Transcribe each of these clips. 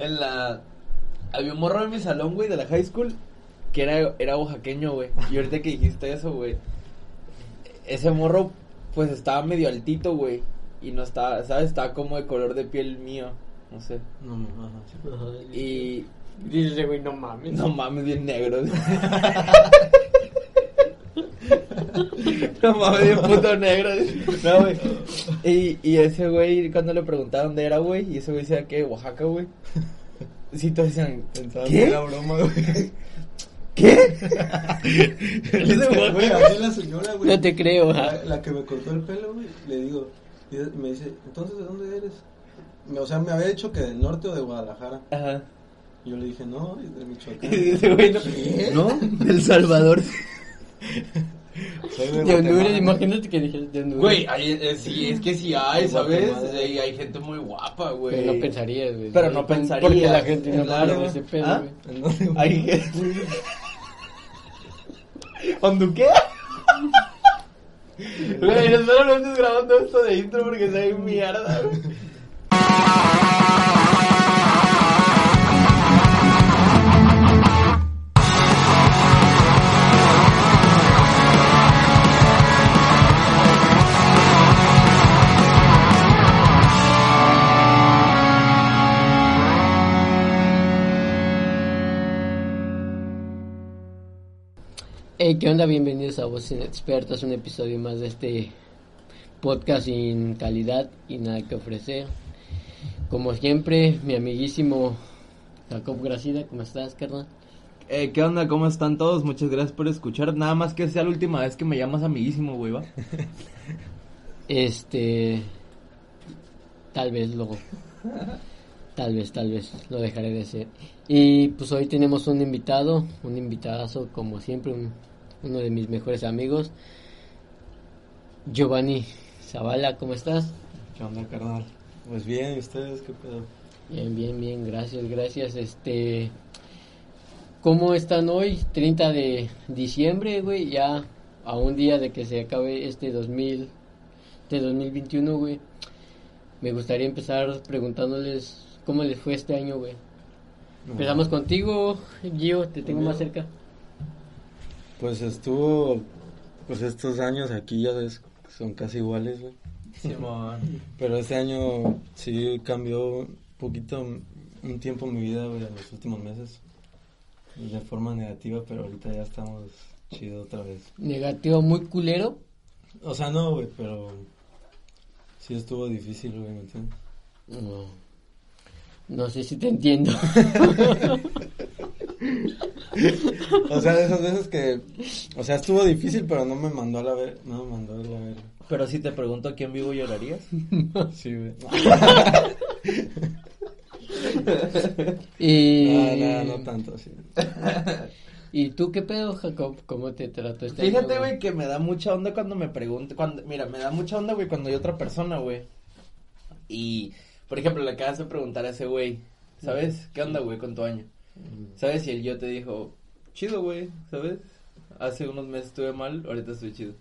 En la. Había un morro en mi salón, güey, de la high school. Que era, era oaxaqueño, güey. Y ahorita que dijiste eso, güey. Ese morro, pues estaba medio altito, güey. Y no estaba, ¿sabes? Estaba como de color de piel mío. No sé. No, ajá. Y. Dice güey, no mames. No mames, bien negro. no mames, puto negro. No, güey. Y, y ese güey, cuando le preguntaron dónde era, güey, y ese güey decía que Oaxaca, güey. Sí, todos decían, Pensaba ¿Qué? que era broma, güey. ¿qué? Güey, la señora, güey. No te creo. La, la que me cortó el pelo, güey, le digo, y me dice, entonces, ¿de dónde eres? O sea, me había dicho que del norte o de Guadalajara. Ajá. Yo le dije, no, es de Michoacán. Y ese güey, no, ¿Qué? ¿no? El Salvador. Soy de Honduras, imagínate que dijeras de Honduras. Güey, hay, eh, sí, es que sí hay, ¿sabes? Guatemala. Hay gente muy guapa, güey. Pero no pensarías, güey. Pero no pensarías, Porque la gente no claro. ese pedo, ¿Ah? güey. Hay gente. Güey, nosotros no estamos grabando esto de intro porque se ve mierda, güey. Hey, ¿qué onda? Bienvenidos a Voces Expertas, un episodio más de este podcast sin calidad y nada que ofrecer. Como siempre, mi amiguísimo Jacob Gracida, ¿cómo estás, carnal? Eh, ¿Qué onda? ¿Cómo están todos? Muchas gracias por escuchar. Nada más que sea la última vez que me llamas amiguísimo, güey, ¿va? Este. Tal vez luego. Tal vez, tal vez lo dejaré de ser. Y pues hoy tenemos un invitado, un invitadazo, como siempre, un- uno de mis mejores amigos, Giovanni Zavala, ¿cómo estás? ¿Qué onda, carnal? Pues bien, ¿y ustedes qué pedo? Bien, bien, bien, gracias, gracias. Este. ¿Cómo están hoy? 30 de diciembre, güey, ya a un día de que se acabe este 2000, este 2021, güey. Me gustaría empezar preguntándoles cómo les fue este año, güey. Empezamos contigo, Gio, te tengo más cerca. Pues estuvo, pues estos años aquí ya son casi iguales, güey. Simón. Pero este año sí cambió un poquito, un tiempo mi vida, güey, en los últimos meses. De forma negativa, pero ahorita ya estamos chido otra vez. Negativo muy culero. O sea, no, güey, pero sí estuvo difícil, güey, ¿me entiendes? No. No sé si te entiendo. O sea, de esas veces que, o sea, estuvo difícil, pero no me mandó a la ver, no me mandó a la ver. Pero si te pregunto aquí en vivo, ¿llorarías? Sí, güey. y... No, no, no tanto, sí. ¿Y tú qué pedo, Jacob? ¿Cómo te trató este año, Fíjate, güey, que me da mucha onda cuando me pregunte, cuando, mira, me da mucha onda, güey, cuando hay otra persona, güey. Y, por ejemplo, le acabas de preguntar a ese güey, ¿sabes? ¿Qué onda, güey, con tu año? ¿Sabes? Y el yo te dijo, chido, güey, ¿sabes? Hace unos meses estuve mal, ahorita estoy chido.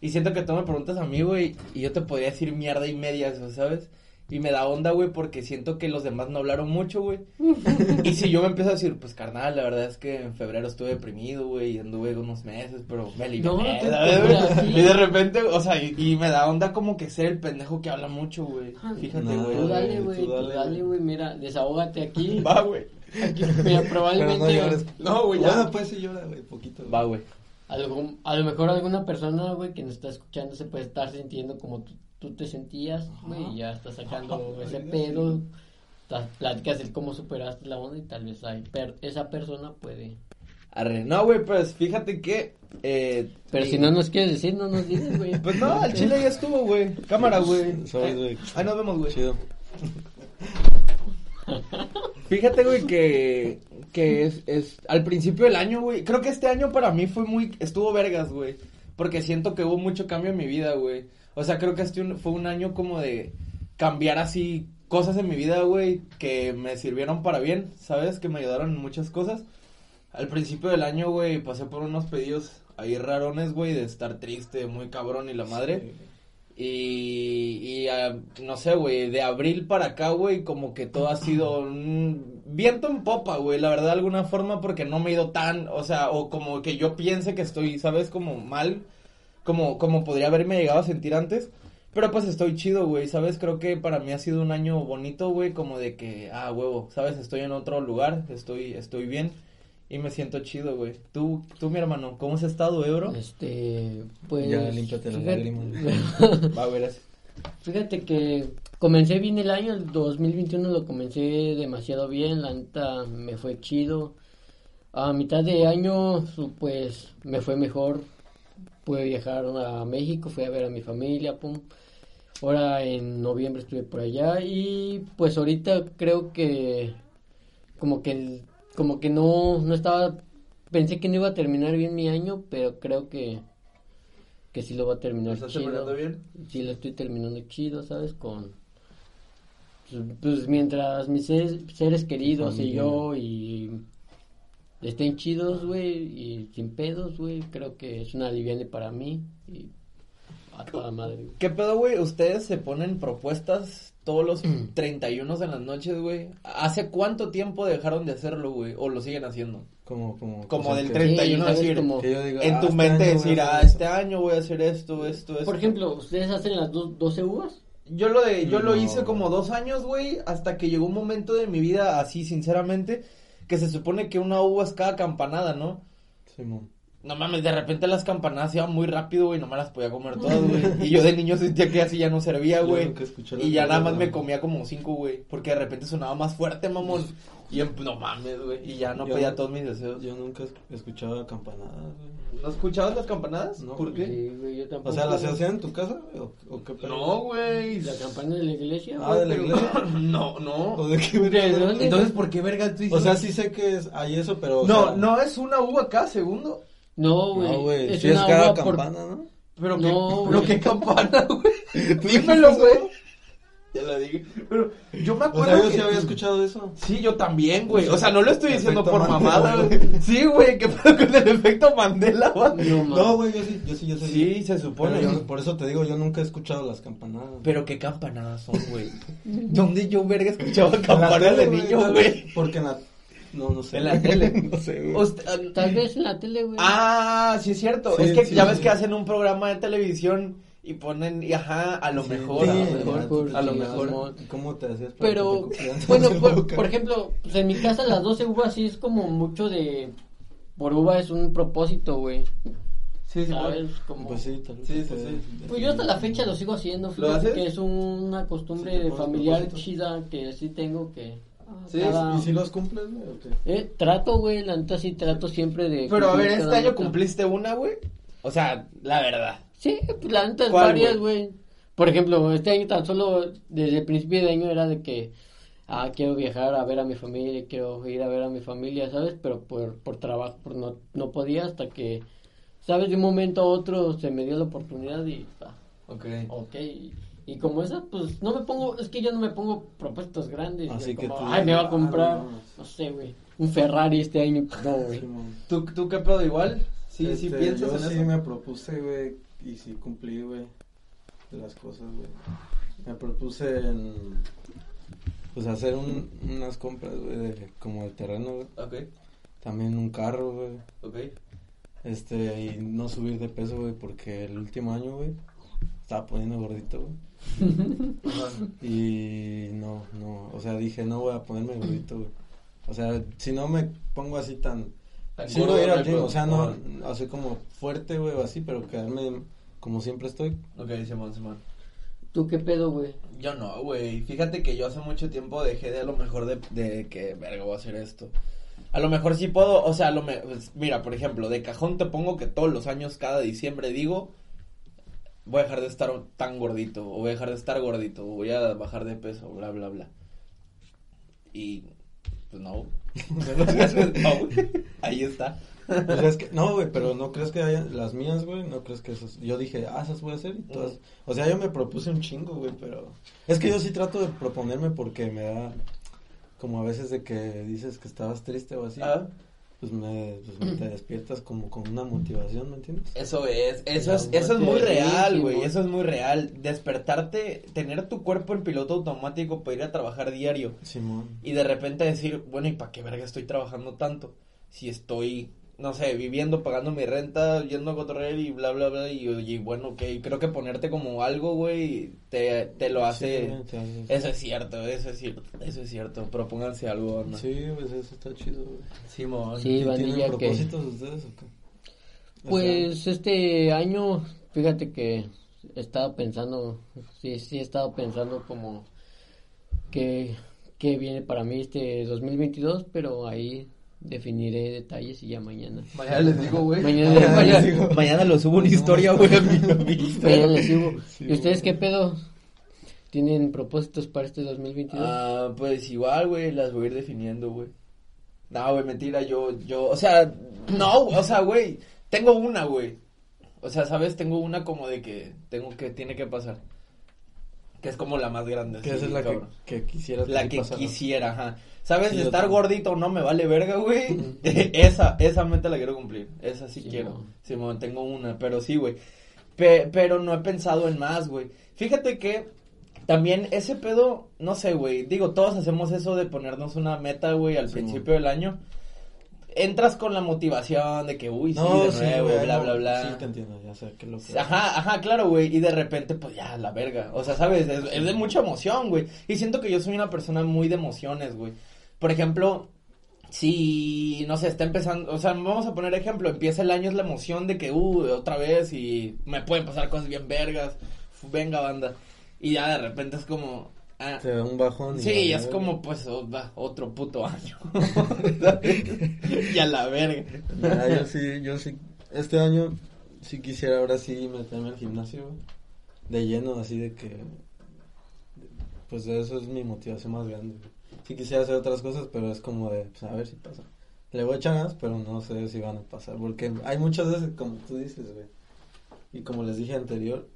Y siento que tú me preguntas a mí, güey, y yo te podría decir mierda y medias, ¿sabes? Y me da onda, güey, porque siento que los demás no hablaron mucho, güey. y si yo me empiezo a decir, pues carnal, la verdad es que en febrero estuve deprimido, güey, y anduve unos meses, pero me alivié. No, no. Y de repente, o sea, y, y me da onda como que ser el pendejo que habla mucho, güey. Fíjate, No, güey. Tú dale, güey, tú dale, güey, mira, desahógate aquí. Va, güey. Aquí, mira, probablemente... Pero no llores. No, güey, ya. Bueno, pues sí llora, güey, poquito. güey. Va, güey. Algo, a lo mejor alguna persona, güey, que nos está escuchando se puede estar sintiendo como tú, tú te sentías, güey, y ya está sacando Ajá. ese pedo, platicas el cómo superaste la onda y tal vez hay per- esa persona puede... Arre. No, güey, pues fíjate que. Eh, Pero eh, si no nos quieres decir, no nos dices, güey. Pues no, al chile ya estuvo, güey. Cámara, Ahí- güey. Ahí nos vemos, güey. Chido. Fíjate, güey, que, que es, es al principio del año, güey. Creo que este año para mí fue muy, estuvo vergas, güey. Porque siento que hubo mucho cambio en mi vida, güey. O sea, creo que este fue un año como de cambiar así cosas en mi vida, güey, que me sirvieron para bien, ¿sabes? Que me ayudaron en muchas cosas. Al principio del año, güey, pasé por unos pedidos ahí rarones, güey, de estar triste, muy cabrón y la madre. Y, y ah, no sé, güey, de abril para acá, güey, como que todo ha sido un viento en popa, güey, la verdad, de alguna forma, porque no me he ido tan, o sea, o como que yo piense que estoy, ¿sabes? Como mal, como, como podría haberme llegado a sentir antes. Pero pues estoy chido, güey, ¿sabes? Creo que para mí ha sido un año bonito, güey, como de que, ah, huevo, ¿sabes? Estoy en otro lugar, estoy, estoy bien y me siento chido, güey. Tú, tú, mi hermano, ¿cómo has estado, Ebro? Este, pues... Ya, límpiate las lágrimas. Va a ver así. Fíjate que comencé bien el año, el 2021 lo comencé demasiado bien, la neta me fue chido. A mitad de año, su- pues, me fue mejor. Pude viajar a México, fui a ver a mi familia, pum. Ahora en noviembre estuve por allá y pues ahorita creo que como que el- como que no no estaba pensé que no iba a terminar bien mi año, pero creo que que sí lo va a terminar ¿Estás chido. terminando bien? Sí, lo estoy terminando chido, ¿sabes? Con. Pues, pues, mientras mis seres, seres queridos y yo y. Estén chidos, güey, y sin pedos, güey. Creo que es una aliviane para mí. Y. A toda madre. ¿Qué pedo, güey? ¿Ustedes se ponen propuestas todos los 31 en las noches, güey? ¿Hace cuánto tiempo dejaron de hacerlo, güey? ¿O lo siguen haciendo? Como, como, Como cosas del que- 31 ¿sabes? decir, Como- que yo diga, en ah, tu este mente decir, ah, este año voy a hacer esto, esto, esto. Por ejemplo, ¿ustedes hacen las dos, 12 uvas? Yo lo de, yo lo hice como dos años, güey, hasta que llegó un momento de mi vida así, sinceramente, que se supone que una uva es cada campanada, ¿no? Simón. No mames, de repente las campanadas iban muy rápido, güey, no me las podía comer todas, güey. Y yo de niño sentía que así ya no servía, Yo güey. Y ya nada más me comía como cinco, güey. Porque de repente sonaba más fuerte, mamón. Y em- no mames, güey. Y ya no Yo- pedía todos mis deseos. Yo nunca es- escuchaba campanadas, güey. ¿No escuchabas las campanadas? No, ¿Por qué? Sí, güey, yo tampoco. O sea, ¿las hacían en tu casa, güey? ¿O, o qué pedo? No, güey. ¿La campana de la iglesia? Ah, ¿de la iglesia? No, no. ¿O de qué ¿De verga? dónde? Entonces, ¿por qué verga tú O sea, sí sé que es, hay eso, pero... No, sea, no es una uva acá, segundo. No, güey. No, güey, es sí es cada uva por- campana, ¿no? Pero No, qué, güey. pero qué campana, güey. ¿Tú Dímelo, güey. Ya lo dije. Pero yo me O acuerdo sea, yo que... sí había escuchado eso. Sí, yo también, güey. O sea, no lo estoy diciendo Efecto por Mandela, mamada, güey. Sí, güey, qué pedo con el efecto Mandela, güey. No, güey, yo sí, yo sí, yo sé. Sí, se supone. Pero yo- por eso te digo, yo nunca he escuchado las campanadas. Pero qué campanadas son, güey. ¿Dónde yo, verga, escuchaba En la campanas tele, de niño, güey? Porque en la... No, no sé. En la tele. no sé, güey. Usted- ah, Tal vez en la tele, güey. Ah, sí es cierto. Sí, es que sí, ya sí. ves que hacen un programa de televisión y ponen, y ajá, a lo Sí, mejor, sí, a lo mejor, por- a lo sí, mejor. ¿Cómo te hacías para Pero, que te bueno, por, ejemplo, pues en mi casa las 12 uvas sí es como mucho de... Por uva es un propósito, güey. Sí, sí, ¿Sabes? Como... Pues sí, tal vez. Sí, sí, sí. Pues yo hasta la fecha lo sigo haciendo, ¿Lo fíjate haces? que es una costumbre familiar chida que sí tengo que... Sí, cada- ¿Y si los cumples, güey, o qué? Eh, trato, güey, la neta sí trato siempre de... Pero a ver, ¿este año cumpliste una, güey? O sea, la verdad. Sí, pues la neta es ¿Cuál, varias, güey. Por ejemplo, este año tan solo, desde el principio de año era de que, ah, quiero viajar a ver a mi familia, quiero ir a ver a mi familia, ¿sabes? Pero por, por trabajo, por no, no podía hasta que, ¿sabes? De un momento a otro se me dio la oportunidad y, ah, Ok. ok. Y, y como esa, pues no me pongo, es que yo no me pongo propuestas grandes. Así güey, que como, tú ay, me va a comprar, ah, no, no sé, güey, un Ferrari este año. No, güey. ¿Tú, ¿Tú qué pedo igual? Sí, sí Este, piensas yo en sí eso. me propuse, güey, y sí cumplí, güey, las cosas, güey. Me propuse en, pues, hacer un, unas compras, güey, de- como de terreno, güey. Ok, También un carro, güey. ok. Este, y no subir de peso, güey, porque el último año, güey, estaba poniendo gordito, güey. Y no, no, o sea, dije, no voy a ponerme gordito, güey. O sea, si no me pongo así tan... Tan Sí, voy a ir al gym, o sea, no, Ajá. así como fuerte, güey, o así, pero quedarme como siempre estoy. Ok, Simón, Simón. ¿Tú qué pedo, güey? Yo no, güey. Fíjate que yo hace mucho tiempo dejé de a lo mejor de, de que, verga, voy a hacer esto. A lo mejor sí puedo, o sea, a lo me, pues, mira, por ejemplo, de cajón te pongo que todos los años, cada diciembre digo, voy a dejar de estar tan gordito, o voy a dejar de estar gordito, o voy a bajar de peso, bla, bla, bla. Y, pues no. No. Ahí está. Sea, es que, no, güey, pero no crees que haya, las mías, güey, no crees que esas, yo dije, ah, esas voy a hacer y todas, o sea, yo me propuse un chingo, güey, pero, es que yo sí trato de proponerme porque me da, como a veces de que dices que estabas triste o así, Ah, pues me, pues te despiertas como con una motivación, ¿me entiendes? Eso es, eso es, eso es muy real, güey, eso es muy real. Despertarte, tener tu cuerpo en piloto automático para ir a trabajar diario Simón. y de repente decir, bueno, ¿y para qué verga estoy trabajando tanto? Si estoy, no sé, viviendo, pagando mi renta, yendo a cotorrear y bla, bla, bla, y, y bueno, ok, creo que ponerte como algo, güey, te, te lo hace... Sí, Eso es cierto, eso es cierto, eso es cierto. Propónganse algo, ¿no? Sí, pues eso está chido, güey. Sí, ¿Tienen Vanilla, que- propósitos ustedes o qué? Pues este año, fíjate que he estado pensando, sí, sí he estado pensando como que, que viene para mí este 2022, pero ahí definiré detalles y ya mañana. Mañana les digo, güey. Mañana- mañana, mañana- mañana lo subo una historia, güey. Mañana les digo, Sí, ¿y ustedes qué pedo? ¿Tienen propósitos para este 2022? Ah, pues igual, güey, las voy a ir definiendo, güey. No, güey, mentira, yo, yo, o sea, no, o sea, güey, tengo una, güey. O sea, ¿sabes? Tengo una como de que tengo que, tiene que pasar. Que es como la más grande. Que sí, esa es la que, que quisieras La sí que quisiera, ajá. ¿Sabes? Sí, Estar gordito no me vale verga, güey. esa, esa meta la quiero cumplir. Esa sí quiero. Simón, tengo una, pero sí, güey. Pe- pero no he pensado en más, güey. Fíjate que también ese pedo, no sé, güey. Digo, todos hacemos eso de ponernos una meta, güey, al principio del año. Entras con la motivación de que, uy, sí, No, de sí, nuevo, güey, bla, bla, bla. Sí, te entiendo, ya sé que lo que... Ajá, ajá, claro, güey. Y de repente, pues ya, la verga. O sea, ¿sabes? Es, es de mucha emoción, güey. Y siento que yo soy una persona muy de emociones, güey. Por ejemplo, si, no sé, está empezando, o sea, vamos a poner ejemplo, empieza el año, es la emoción de que, uh, otra vez y me pueden pasar cosas bien vergas. Venga, banda. Y ya de repente es como, ah, Te da un bajón. y Sí, vale, es como, pues, o- va, otro puto año. y a la verga. Yo sí, yo sí, este año sí quisiera ahora sí meterme al gimnasio, de lleno, así de que, pues eso es mi motivación más grande. Sí quisiera hacer otras cosas, pero es como de, pues a ver si pasa. Le voy a echar ganas, pero no sé si van a pasar, porque hay muchas veces, como tú dices, güey, y como les dije anterior,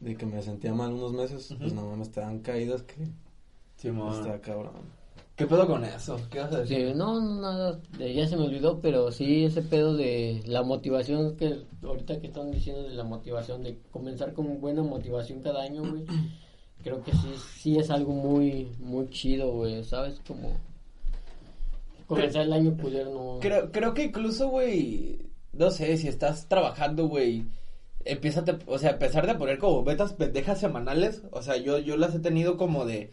de que me sentía mal unos meses, pues Ujú. no mames, te dan caídas que Simón. está cabrón. ¿Qué pedo con eso? ¿Qué vas a decir? Sí, no, no, nada, ya se me olvidó, pero sí ese pedo de la motivación que ahorita que están diciendo de la motivación, de comenzar con buena motivación cada año, güey, creo que sí, sí es algo muy, muy chido, güey, ¿sabes? Como comenzar el año culero no... Creo, creo que incluso, güey, no sé, si estás trabajando, güey, empieza, o sea, empezar de poner como metas pendejas semanales, o sea, yo, yo las he tenido como de,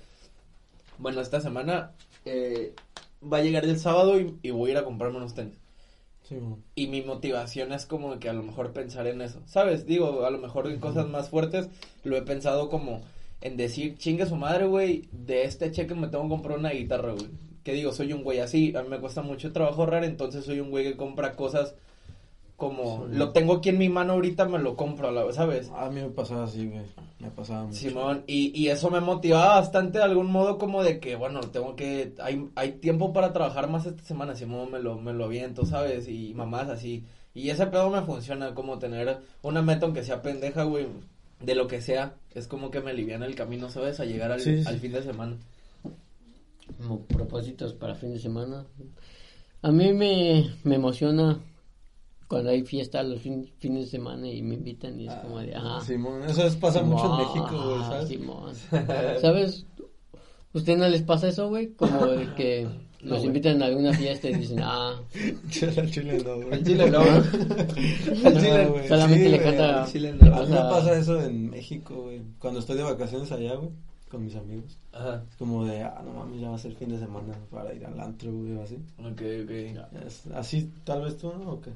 bueno, esta semana eh, va a llegar el sábado y, y voy a ir a comprarme unos tenis. Sí. Y mi motivación es como que a lo mejor pensar en eso, ¿sabes? Digo, a lo mejor en cosas más fuertes lo he pensado como en decir, chingue su madre, güey, de este cheque me tengo que comprar una guitarra, güey. Que digo, soy un güey así, a mí me cuesta mucho trabajo ahorrar, entonces soy un güey que compra cosas como, Sí. lo tengo aquí en mi mano ahorita, me lo compro, la- ¿sabes? A mí me pasaba así, güey, me pasaba mucho. Simón, y, y eso me motivaba bastante de algún modo como de que, bueno, tengo que, hay, hay tiempo para trabajar más esta semana, Simón me lo, me lo aviento, ¿sabes? Y mamás así, y ese pedo me funciona, como tener una meta aunque sea pendeja, güey, de lo que sea, es como que me aliviana el camino, ¿sabes? A llegar al, Sí, sí. al fin de semana. como propósitos para fin de semana. A mí me, me emociona cuando hay fiesta los fin- fines de semana y me invitan y es como de, ah, Simón, eso es- pasa mucho en Simón, México, güey, ajá, ¿sabes? Simón. ¿Sabes? ¿Usted no les pasa eso, güey? Como de que No, los invitan a alguna fiesta y dicen, ah, Al chile no, güey. Al chile no. Al chile- güey. solamente Sí, le canta... al chile no. A mí me pasa eso en México, güey. Cuando estoy de vacaciones allá, güey, con mis amigos. Ajá, Es como de, ah, no mames, ya va a ser fin de semana para ir al antro, güey, o así. ok, ok. Es- así, tal vez tú, ¿no? ¿O qué?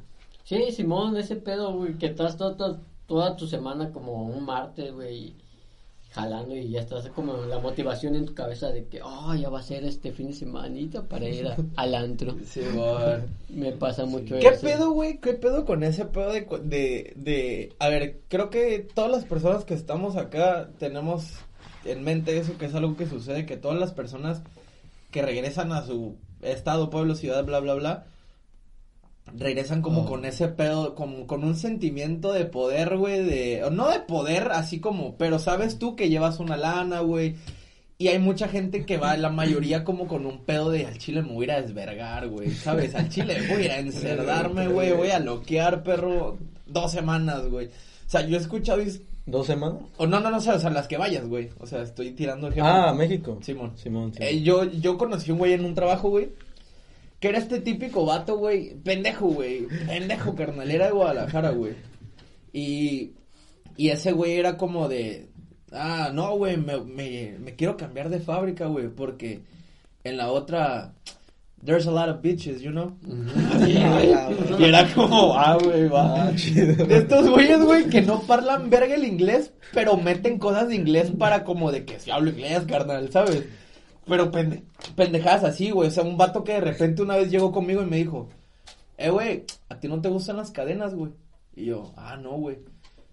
Sí, Simón, ese pedo, güey, que estás toda, toda tu semana como un martes, güey, jalando y ya estás como la motivación en tu cabeza de que, oh, ya va a ser este fin de semanita para ir a- al antro. Simón. Me pasa mucho ¿Qué eso. pedo, güey? ¿Qué pedo con ese pedo de, cu- de, de... A ver, creo que todas las personas que estamos acá tenemos en mente eso, que es algo que sucede, que todas las personas que regresan a su estado, pueblo, ciudad, bla, bla, bla, regresan como Oh. con ese pedo, como con un sentimiento de poder, güey, de... No de poder, así como, pero sabes tú que llevas una lana, güey, Y hay mucha gente que va, la mayoría como con un pedo de al chile me voy a ir a desvergar, güey, ¿sabes? Al chile voy a ir a encerdarme, güey, voy a loquear, perro, dos semanas, güey. O sea, yo he escuchado... ¿Dos semanas? O no, no, no, o sea, o sea, las que vayas, güey. O sea, estoy tirando ejemplo. Ah, México. Simón. Simón, Simón. Eh, yo, yo conocí un güey en un trabajo, güey. Que era este típico vato, güey. Pendejo, güey. Pendejo, carnal. Era de Guadalajara, güey. Y, y ese güey era como de. Ah, no, güey. Me, me, me quiero cambiar de fábrica, güey. Porque en la otra. There's a lot of bitches, you know? y era como, ah, güey, va. De estos güeyes, güey, que no parlan verga el inglés, pero meten cosas de inglés para como de que si hablo inglés, carnal, ¿sabes? Pero pende- pendejadas así, güey. O sea, un vato que de repente una vez llegó conmigo y me dijo, eh, güey, ¿a ti no te gustan las cadenas, güey? Y yo, ah, no, güey.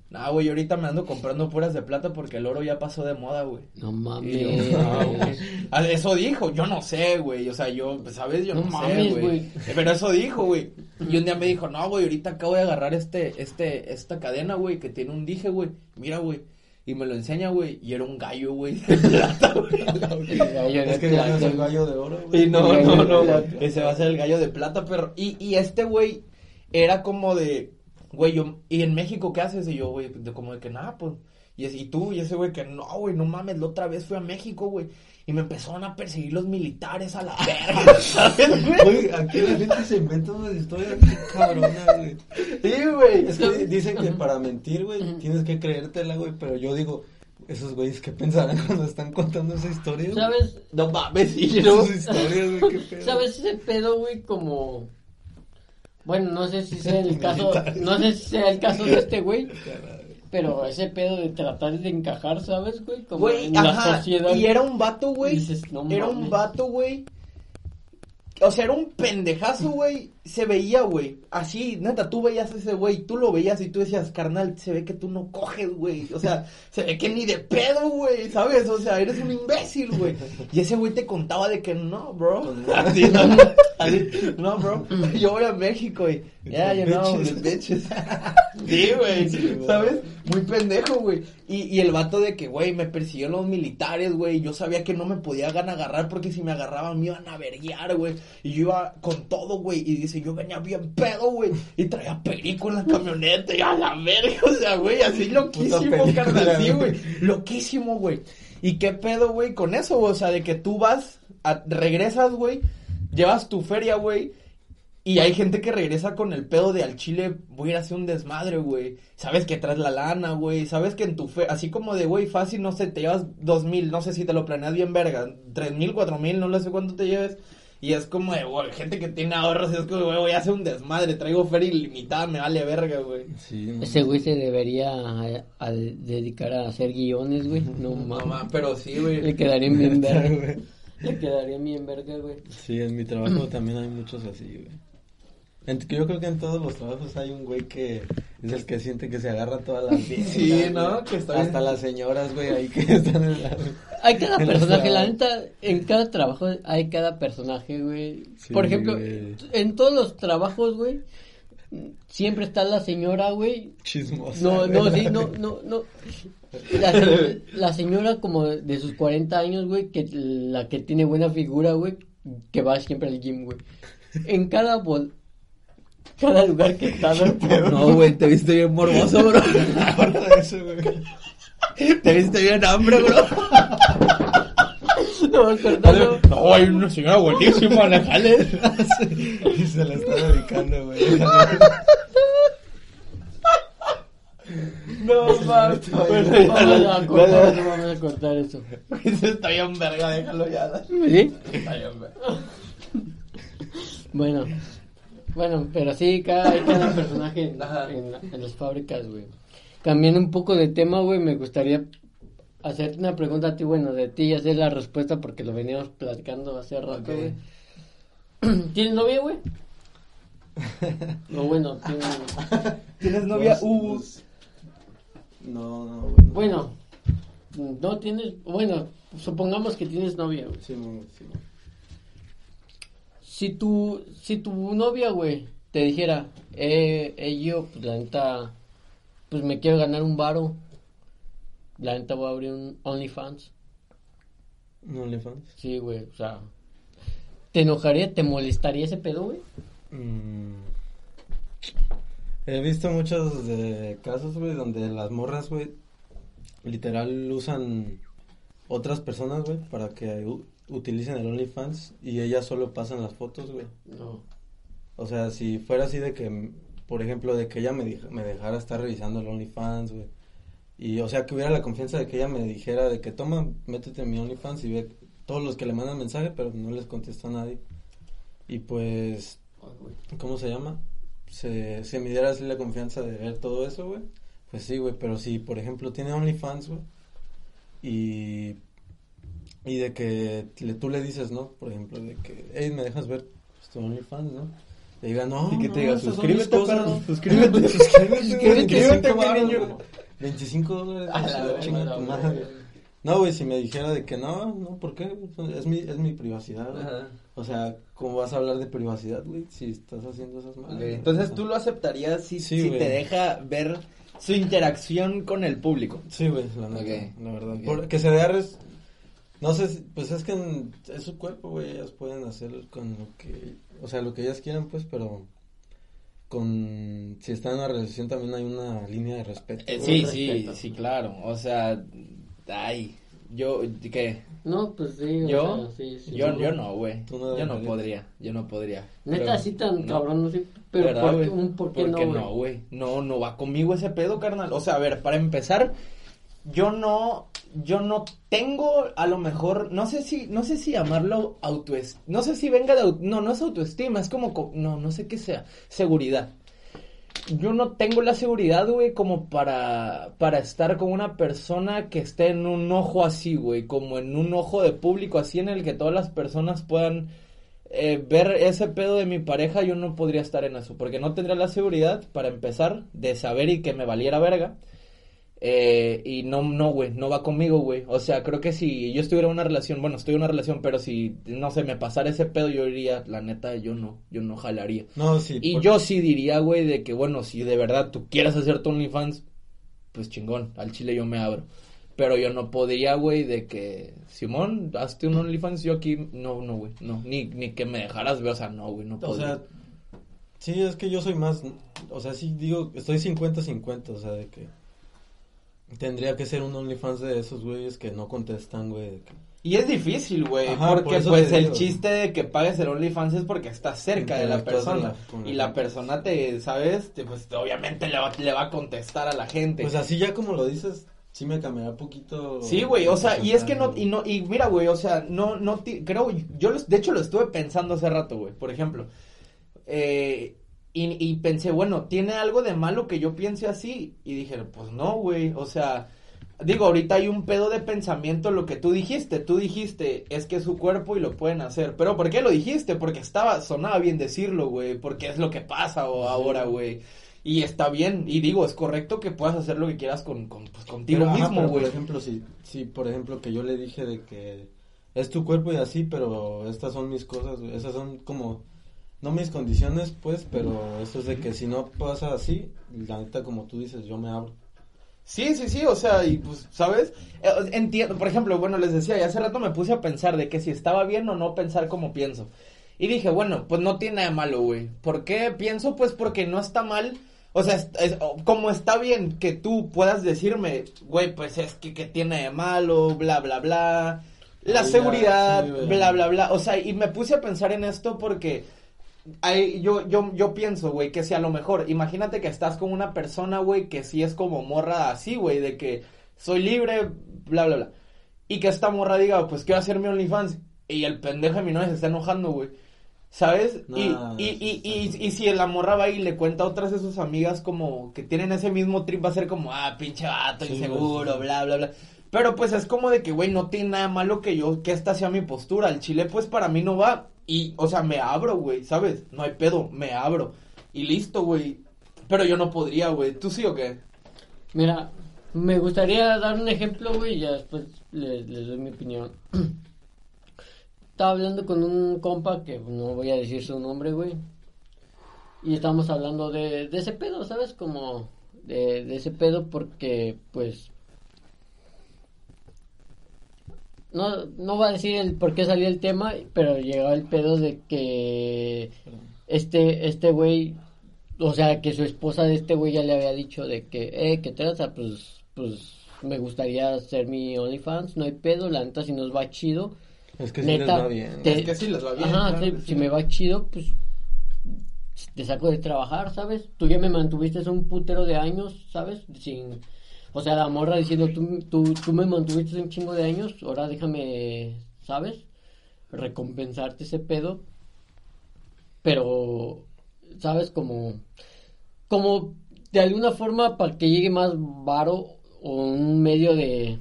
Nah, güey, ahorita me ando comprando puras de plata porque el oro ya pasó de moda, güey. No Y yo, mames. "Ah, güey". Ah, Eso dijo, yo no sé, güey. O sea, yo, pues, ¿sabes? Yo no, No sé, mames, güey. güey. Pero eso dijo, güey. Y un día me dijo, no, güey, ahorita acabo de agarrar este, este, esta cadena, güey, que tiene un dije, güey. Mira, güey. Y me lo enseña, güey. Y era un gallo, güey. de plata, güey. Es que ya no es el gallo de oro, güey. Y no, no, no. plata. Ese va a ser el gallo de plata, pero. Y, y este güey era como de. Güey, yo. ¿Y en México qué haces? Y yo, güey, de como de que nada, pues. Y, es- y tú, y ese güey que no, güey, no mames, la otra vez fui a México, güey. Y me empezaron a perseguir los militares a la verga, ¿sabes, güey? Aquí la gente se inventa unas historias cabronas, güey. Sí, güey. Es que dicen que para mentir, güey, tienes que creértela, güey, pero yo digo, esos güeyes, ¿qué pensarán cuando están contando esa historia? güey? ¿Sabes? No mames, sí, no. Esas historias, güey, qué pedo. ¿Sabes ese pedo, güey? Como. Bueno, no sé si sea el caso. No sé si sea el caso de este güey. Pero ese pedo de tratar de encajar, ¿sabes, güey? Como Güey, en la sociedad. Y era un vato, güey. Dices, no era un vato, güey. O sea, era un pendejazo, güey. Se veía, güey. Así, neta, tú veías a ese güey. Tú lo veías y tú decías, carnal, se ve que tú no coges, güey. O sea, se ve que ni de pedo, güey. ¿Sabes? O sea, eres un imbécil, güey. Y ese güey te contaba de que no, bro. Así, no, así, no, bro. Yo voy a México y. Yeah, you know, the bitches. Sí, güey. ¿Sabes? Muy pendejo, güey. Y, y el vato de que, güey, me persiguieron los militares, güey. Yo sabía que no me podía gan agarrar porque si me agarraban me iban a verguiar, güey. Y yo iba con todo, güey. Y dice, yo venía bien pedo, güey. Y traía perico en la camioneta y a la verga. O sea, güey, así loquísimo, carnal. Güey. güey. Loquísimo, güey. ¿Y qué pedo, güey, con eso? O sea, de que tú vas, a- regresas, güey. Llevas tu feria, güey. Y hay gente que regresa con el pedo de al chile, voy a ir a hacer un desmadre, güey. Sabes que traes la lana, güey. Sabes que en tu fe, así como de, güey, fácil, no sé, te llevas dos mil, no sé si te lo planeas bien verga. Tres mil, cuatro mil, no lo sé cuánto te lleves. Y es como de, güey, gente que tiene ahorros, es como, güey, voy a hacer un desmadre, traigo feria ilimitada, me vale verga, güey. Sí, no. Ese güey se debería a, a dedicar a hacer guiones, güey. No No, mames. ma, pero sí, güey. Le quedarían bien verga. güey. Le quedarían bien verga, güey. Sí, en mi trabajo también hay muchos así, güey. En- yo creo que en todos los trabajos hay un güey que es el que siente que se agarra todas las Sí, güey. ¿no? Que está Hasta bien. las señoras, güey, ahí que están en la... Hay cada En personaje, la neta, en cada trabajo hay cada personaje, güey. Sí, Por ejemplo, güey. en todos los trabajos, güey, siempre está la señora, güey. Chismosa. No, no, sí, no, no, no. La, se- la señora como de sus 40 años, güey, que la que tiene buena figura, güey, que va siempre al gym, güey. En cada bol, cada lugar que está, güey, No, güey, te viste bien morboso, bro. Aparte de eso, güey. Te viste bien hambre, bro. no, cortando. No, hay una señora buenísima, déjale. Y se la está dedicando, güey. No, mames. Bueno, ya Vamos la- a cortar, no vamos a cortar eso. Eso está bien verga, déjalo ya. ¿Sí? Está bien verga. Bueno, bueno, pero sí, cada, hay cada personaje en, en, en las fábricas, güey. Cambiando un poco de tema, güey, me gustaría hacerte una pregunta a ti, bueno, de ti y hacer la respuesta porque lo veníamos platicando hace rato, güey. ¿Tienes novia, güey? No, bueno, tienes... ¿Tienes novia? Uh. No, no, güey. no. Bueno, no tienes... Bueno, supongamos que tienes novia, güey. Sí, sí. Si tu, si tu novia, güey, te dijera, eh, eh, yo, pues la neta, pues me quiero ganar un varo, la neta voy a abrir un OnlyFans. ¿Un OnlyFans? Sí, güey, o sea, ¿te enojaría, te molestaría ese pedo, güey? Mm. He visto muchos de casos, güey, donde las morras, güey, literal usan otras personas, güey, para que u- utilicen el OnlyFans y ellas solo pasan las fotos, güey. No. O sea, si fuera así de que, por ejemplo, de que ella me, me dejara estar revisando el OnlyFans, güey. Y, o sea, que hubiera la confianza de que ella me dijera de que, toma, métete en mi OnlyFans y ve todos los que le mandan mensaje, pero no les contesta a nadie. Y pues, güey. ¿cómo se llama? Se, se me diera así la confianza de ver todo eso, güey. Pues sí, güey, pero si, por ejemplo, tiene OnlyFans, güey, y, y de que le- tú le dices, ¿no? Por ejemplo, de que, hey, ¿me dejas ver pues, tu OnlyFans, no? Le diga, no, Y que no, te diga, suscríbete, cosas". suscríbete. suscríbete, Suscríbete, 25 mi varos, niño. güey. 25 dólares, A la madre. No, güey, si me dijera de que no, no, ¿por qué? Es mi, es mi privacidad, güey. O sea, ¿cómo vas a hablar de privacidad, güey? Si estás haciendo esas Ok, malas. Entonces tú lo aceptarías si, Sí, si te deja ver su interacción con el público. Sí, güey, la neta, Ok, la verdad. ok. Por- que se vea, res- no sé, si- pues es que en- es su cuerpo, güey, ellas pueden hacer con lo que, o sea, lo que ellas quieran, pues, pero con, si están en una relación también hay una línea de respeto. Eh, sí, sí, respeto. sí, claro. O sea, ay, yo, ¿qué? No, pues sí, o ¿Yo? sea, sí, sí. Yo, yo no- no, güey. no yo no podría, yo no podría. Neta, Pero- así tan no. cabrón, no sé, pero ¿Verdad, ¿por, un ¿por qué ¿Por no, güey? no, güey? No, no va conmigo ese pedo, carnal. O sea, a ver, para empezar, yo no, yo no tengo, a lo mejor, no sé si, no sé si llamarlo autoestima, no sé si venga de, no, no es autoestima, es como, co- no, no sé qué sea, seguridad. Yo no tengo la seguridad, güey, como para, para estar con una persona que esté en un ojo así, güey, como en un ojo de público así en el que todas las personas puedan eh, ver ese pedo de mi pareja, yo no podría estar en eso, porque no tendría la seguridad, para empezar, de saber y que me valiera verga. Eh, y no, no, güey, no va conmigo, güey. O sea, creo que si yo estuviera en una relación, bueno, estoy en una relación, pero si, no sé, me pasara ese pedo, yo diría, la neta, yo no, yo no jalaría. No, sí. Y yo sí diría, güey, de que, bueno, si de verdad tú quieres hacer tu OnlyFans, pues chingón, al chile yo me abro. Pero yo no podría, güey, de que, Simón, hazte un OnlyFans, yo aquí, no, no, güey, no, ni, ni que me dejaras ver, o sea, no, güey, no O podría. sea, sí, es que yo soy más, o sea, sí digo, estoy 50-50, o sea, de que tendría que ser un OnlyFans de esos güeyes que no contestan, güey. Y es difícil, güey, por porque pues el digo. chiste de que pagues el OnlyFans es porque estás cerca de la persona. la- y la persona te, ¿sabes? Te, pues obviamente le va, le va a contestar a la gente. Pues así ya como lo dices, sí me cambiará un poquito. Sí, güey, o sea, y es que no, y no, y mira, güey, o sea, no, no, creo, yo, los- de hecho lo estuve pensando hace rato, güey, por ejemplo, eh, y, y pensé, bueno, ¿tiene algo de malo que yo piense así? Y dije, pues no, güey, o sea, digo, ahorita hay un pedo de pensamiento, lo que tú dijiste, tú dijiste, es que es su cuerpo y lo pueden hacer, pero ¿por qué lo dijiste? Porque estaba, sonaba bien decirlo, güey, porque es lo que pasa o ahora, güey. Y está bien, y digo, es correcto que puedas hacer lo que quieras con, con pues, contigo Pero, mismo, güey. Por ejemplo, si, si, por ejemplo, que yo le dije de que es tu cuerpo y así, pero estas son mis cosas, esas son como, no mis condiciones, pues, pero esto es de que si no pasa así, la neta, como tú dices, yo me abro. Sí, sí, sí, o sea, y pues, ¿sabes? Eh, Entiendo, por ejemplo, bueno, les decía, hace rato me puse a pensar de que si estaba bien o no pensar como pienso. Y dije, bueno, pues no tiene nada de malo, güey. ¿Por qué pienso? Pues porque no está mal. O sea, es- es- o- como está bien que tú puedas decirme, güey, pues es que, que tiene de malo, bla, bla, bla. La ya, seguridad, sí, bla, bla, bla. O sea, y me puse a pensar en esto porque Ay, yo, yo, yo pienso, güey, que si a lo mejor, imagínate que estás con una persona, güey, que sí es como morra así, güey, de que soy libre, bla, bla, bla. Y que esta morra diga, pues quiero hacer mi OnlyFans. Y el pendejo de mi novia se está enojando, güey. ¿Sabes? Y- Nah, y, eso y, y, y si la morra va y le cuenta a otras de sus amigas como que tienen ese mismo trip, va a ser como, ah, pinche vato, Sí, inseguro, sí. bla, bla, bla. Pero pues es como de que, güey, no tiene nada malo que yo, que esta sea mi postura. El chile, pues para mí no va. Y, o sea, me abro, güey, ¿sabes? No hay pedo, me abro. Y listo, güey. Pero yo no podría, güey. ¿Tú sí o qué? Mira, me gustaría dar un ejemplo, güey, y ya después les, doy mi opinión. Estaba hablando con un compa que no voy a decir su nombre, güey. Y estábamos hablando de, de ese pedo, ¿sabes? Como de, de ese pedo porque, pues... no, no va a decir el por qué salió el tema, pero llegó el pedo de que este, este güey, o sea, que su esposa de este güey ya le había dicho de que, eh, que trata, pues, pues, me gustaría hacer mi OnlyFans, no hay pedo, la neta si nos va chido. Es que sí les Neta, va bien. te- Es que sí les va bien, Ajá, claro sí, que si me va chido, pues te saco de trabajar, ¿sabes? Tú ya me mantuviste un putero de años, ¿sabes? Sin, o sea, la morra diciendo, tú, tú, tú me mantuviste un chingo de años, ahora déjame, ¿sabes? Recompensarte ese pedo. Pero, ¿sabes? Como, como de alguna forma para que llegue más varo o un medio de...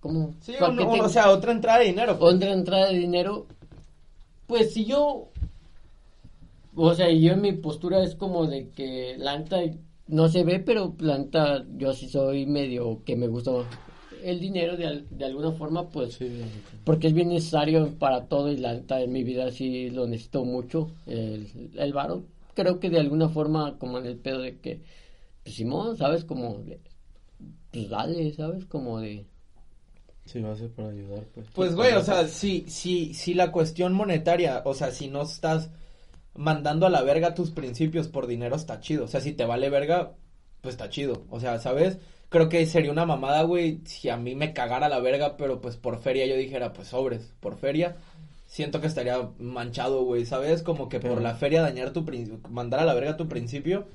¿Cómo? Sí, o sea, otra entrada de dinero. pues. otra entrada de dinero, pues si yo, o sea, yo en mi postura es como de que la neta no se ve, pero la neta yo sí soy medio que me gusta el dinero de, al- de alguna forma, pues Sí, porque es bien necesario para todo y la neta en mi vida sí lo necesito mucho, el, el varo. Creo que de alguna forma como en el pedo de que, pues Simón, ¿sabes? Como, de, pues dale, ¿sabes? Como de... Sí, va a ser para ayudar, pues. Pues, güey, o sea, si, si, si la cuestión monetaria, o sea, si no estás mandando a la verga tus principios por dinero, está chido. O sea, si te vale verga, pues está chido. O sea, ¿sabes? Creo que sería una mamada, güey, si a mí me cagara la verga, pero pues por feria yo dijera, pues sobres, por feria. Siento que estaría manchado, güey, ¿sabes? Como que por la feria dañar tu principio, mandar a la verga tu principio.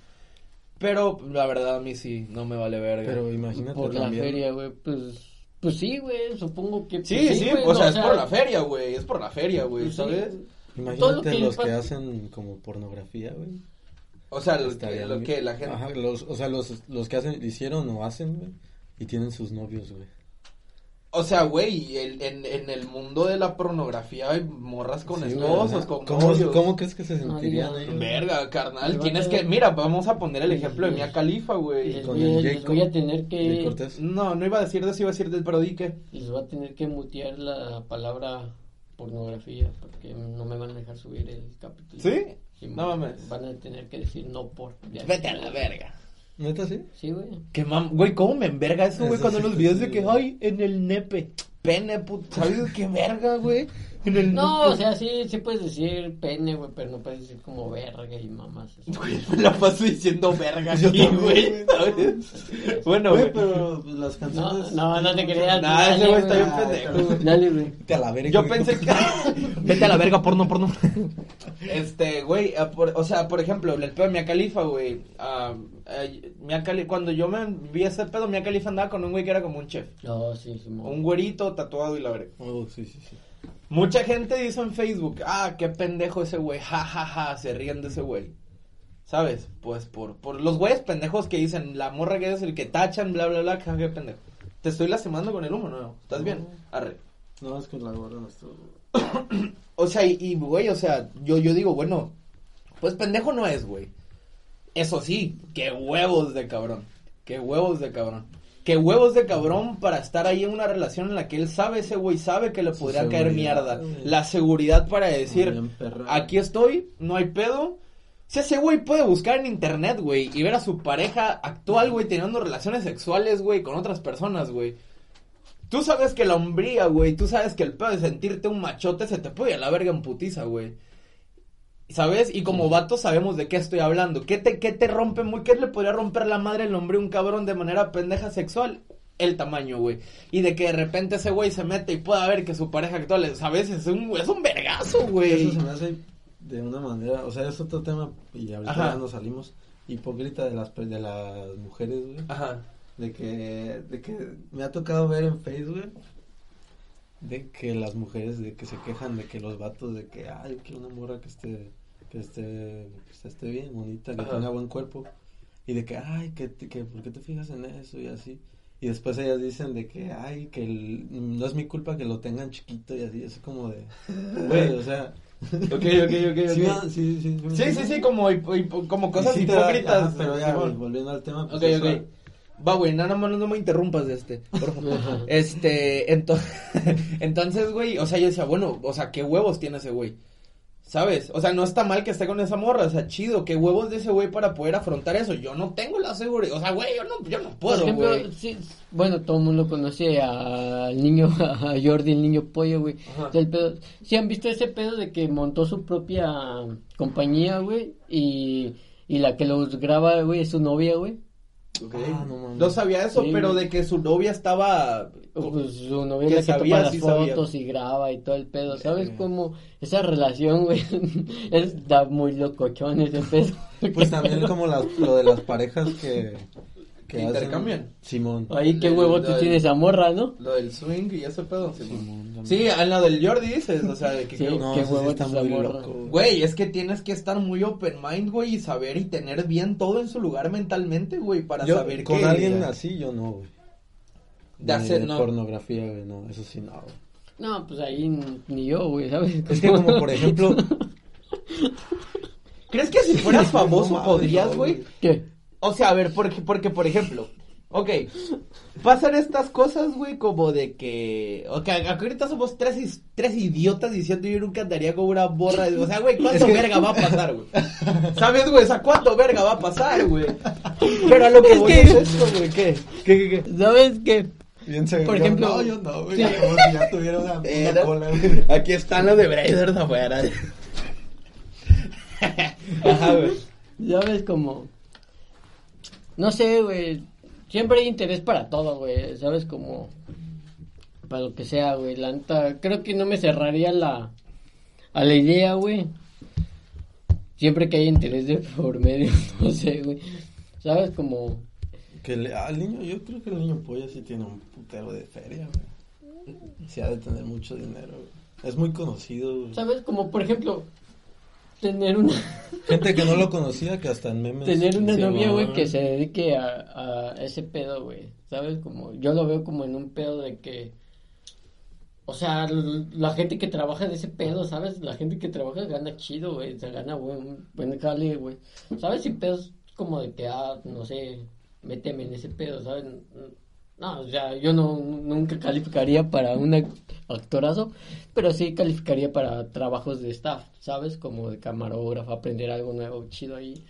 Pero la verdad a mí sí, no me vale verga. Pero imagínate por la feria, güey, pues... Pues sí, güey, supongo que... Sí, pues sí, güey, o no, sea, es por la feria, güey, es por la feria, güey, pues sí. ¿Sabes? Todo lo Imagínate que los que hacen como pornografía, güey. O sea, lo, que, lo la gente... Ajá, los, o sea, los, los que hacen, hicieron o hacen, güey. Y tienen sus novios, güey. O sea, güey, el- en, en el mundo de la pornografía hay morras con Sí, esposos, o sea, con ¿cómo, novios. ¿Cómo crees que se sentirían ellos? Verga, carnal, va tienes que... Mira, vamos a poner el ejemplo de Mia Khalifa, güey. Con voy, a, el les Jacob voy a tener que... Cortés. No, no iba a decir de eso, iba a decir del pero di que... Les voy a tener que mutear la palabra pornografía porque no me van a dejar subir el capítulo. ¿Sí? Sí, No mames. Van a tener que decir no por. Ya. Vete a la verga. ¿Neta sí? Sí, güey. Que mam... Güey, ¿cómo me enverga eso, güey? Eso Cuando sí los videos de que, ay, en el nepe. Pene, puto. ¿Sabes qué verga, güey? En el No, o sea, sí, sí puedes decir pene, güey, pero no puedes decir como verga y mamás. Güey, me la paso diciendo verga aquí, güey. Bueno, Güey, pero pues, las No, canciones... no, no te creas. Nah, ese güey está bien pendejo. Dale, güey. Vete a la verga. Yo pensé que. Vete a la verga, porno, porno. Este, güey, ah, o sea, por ejemplo, el pedo de Mia Khalifa, güey. ah, eh, Mia cuando yo me vi ese pedo, Mia Khalifa andaba con un güey que era como un chef. No, sí, sí. Un güerito tatuado y la verga. Oh, sí, sí, sí. Mucha gente dice en Facebook, ah, qué pendejo ese güey, ja, ja, ja, se ríen de ese güey. ¿Sabes? Pues por, por los güeyes pendejos que dicen, la morra que es el que tachan, bla, bla, bla, qué pendejo. Te estoy lastimando con el humo, ¿no? ¿Estás bien? Arre. No, es que la gorra no estuvo... O sea, y, y, güey, o sea, yo, yo digo, bueno, pues pendejo no es, güey. Eso sí, qué huevos de cabrón. Qué huevos de cabrón. Qué huevos de cabrón para estar ahí en una relación en la que él sabe, ese güey sabe que le Su podría caer mierda. güey. La seguridad para decir, aquí estoy, no hay pedo. Si ese güey puede buscar en internet, güey, y ver a su pareja actual, güey, teniendo relaciones sexuales, güey, con otras personas, güey. Tú sabes que la hombría, güey, tú sabes que el pedo de sentirte un machote se te puede a la verga en putiza, güey. ¿Sabes? Y como vatos sabemos de qué estoy hablando. ¿Qué te, qué te rompe muy? ¿Qué le podría romper la madre al hombre a un cabrón de manera pendeja sexual? El tamaño, güey. Y de que de repente ese güey se mete y pueda ver que su pareja actual, es- ¿sabes? Es un, es un vergazo, güey. Eso se me hace de una manera, o sea, es otro tema y ahorita Ajá. ya nos salimos hipócrita de las de las mujeres, güey, Ajá. de que de que me ha tocado ver en Facebook de que las mujeres de que se quejan de que los vatos de que ay, que una morra que esté que esté que esté bien bonita, que Ajá. tenga buen cuerpo y de que ay, que, que por qué te fijas en eso y así. Y después ellas dicen de que, ay, que el- no es mi culpa que lo tengan chiquito y así, es como de, güey, o sea, Ok, ok, ok, Sí, va- sí, sí, Sí, sí, sí, como, como cosas sí da- hipócritas. pero ya, volviendo al tema. pues Ok, eso- ok. Va, güey, nada más no me interrumpas de este, por favor. Este, ento- entonces, güey, o sea, yo decía, bueno, o sea, ¿qué huevos tiene ese güey? ¿Sabes? O sea, no está mal que esté con esa morra, o sea, chido, qué huevos de ese güey para poder afrontar eso. Yo no tengo la seguridad, o sea, güey, yo no, yo no Por puedo, ejemplo, güey. sí, bueno, todo el mundo conoce al niño, a Jordi, el niño pollo, güey. Pedo. Sí han visto ese pedo de que montó su propia compañía, güey, y, y la que los graba, güey, es su novia, güey. Ah, no mames. No sabía eso, Sí, pero de que su novia estaba... Pues su novia Que es la que sabía, toma las sí sabía. fotos y graba y todo el pedo, ¿sabes cómo? Esa relación, güey, está muy locochón ese pedo. Pues también como las, lo de las parejas que... que Intercambian. Simón. Ahí qué huevo tú Ay. tienes a morra, ¿no? Lo del swing y ese pedo. Sí, Simón, sí en lo del Jordi dices, o sea, de que... Sí. No, qué huevo está esa muy morra. loco. güey. Es que tienes que estar muy open mind, güey, y saber y tener bien todo en su lugar mentalmente, güey, para Yo, saber con que... alguien así, yo no, güey. De Ni hacer, de no. pornografía, güey, no, eso sí, no, güey. No, pues ahí ni yo, güey, ¿sabes? Es que como, por ejemplo... ¿Crees que si fueras famoso podrías, güey. ¿Qué? O sea, a ver, porque, porque, por ejemplo, ok, pasan estas cosas, güey, como de que, ok, ahorita somos tres, tres idiotas diciendo yo nunca andaría con una borra, o sea, güey, ¿cuánto Es que- verga va a pasar, güey? ¿Sabes, güey? O sea, ¿cuánto verga va a pasar, güey? Pero a lo que Es voy que- es esto, güey, ¿qué? ¿Qué, qué, qué? ¿Sabes qué? Bien seguro. Por ejemplo- No, yo no, güey. Sí. Como si ya tuviera una, una Era- cola, güey. Aquí están los de Brazers afuera. Ajá, güey. ¿Sabes como... No sé, güey. Siempre hay interés para todo, güey. ¿Sabes? Como... Para lo que sea, güey. La neta, creo que no me cerraría la... A la idea, güey. Siempre que hay interés de por medio, no sé, güey. ¿Sabes? Como... Que le- al niño, yo creo que el niño polla sí tiene un putero de feria, güey. Sí ha de tener mucho dinero, güey. Es muy conocido, güey. ¿Sabes? Como, por ejemplo... Tener una... Gente que no lo conocía, que hasta en memes. tener una novia, güey, que se dedique a, a ese pedo, güey. ¿Sabes? Como yo lo veo como en un pedo de que o sea, la gente que trabaja de ese pedo, ¿sabes? La gente que trabaja gana chido, güey, se gana buen buen jale, güey. ¿Sabes? Sin pedos como de que ah, no sé, méteme en ese pedo, ¿sabes? No, o sea, yo no nunca calificaría para un ac- actorazo, pero sí calificaría para trabajos de staff, ¿sabes? Como de camarógrafo, aprender algo nuevo, chido ahí.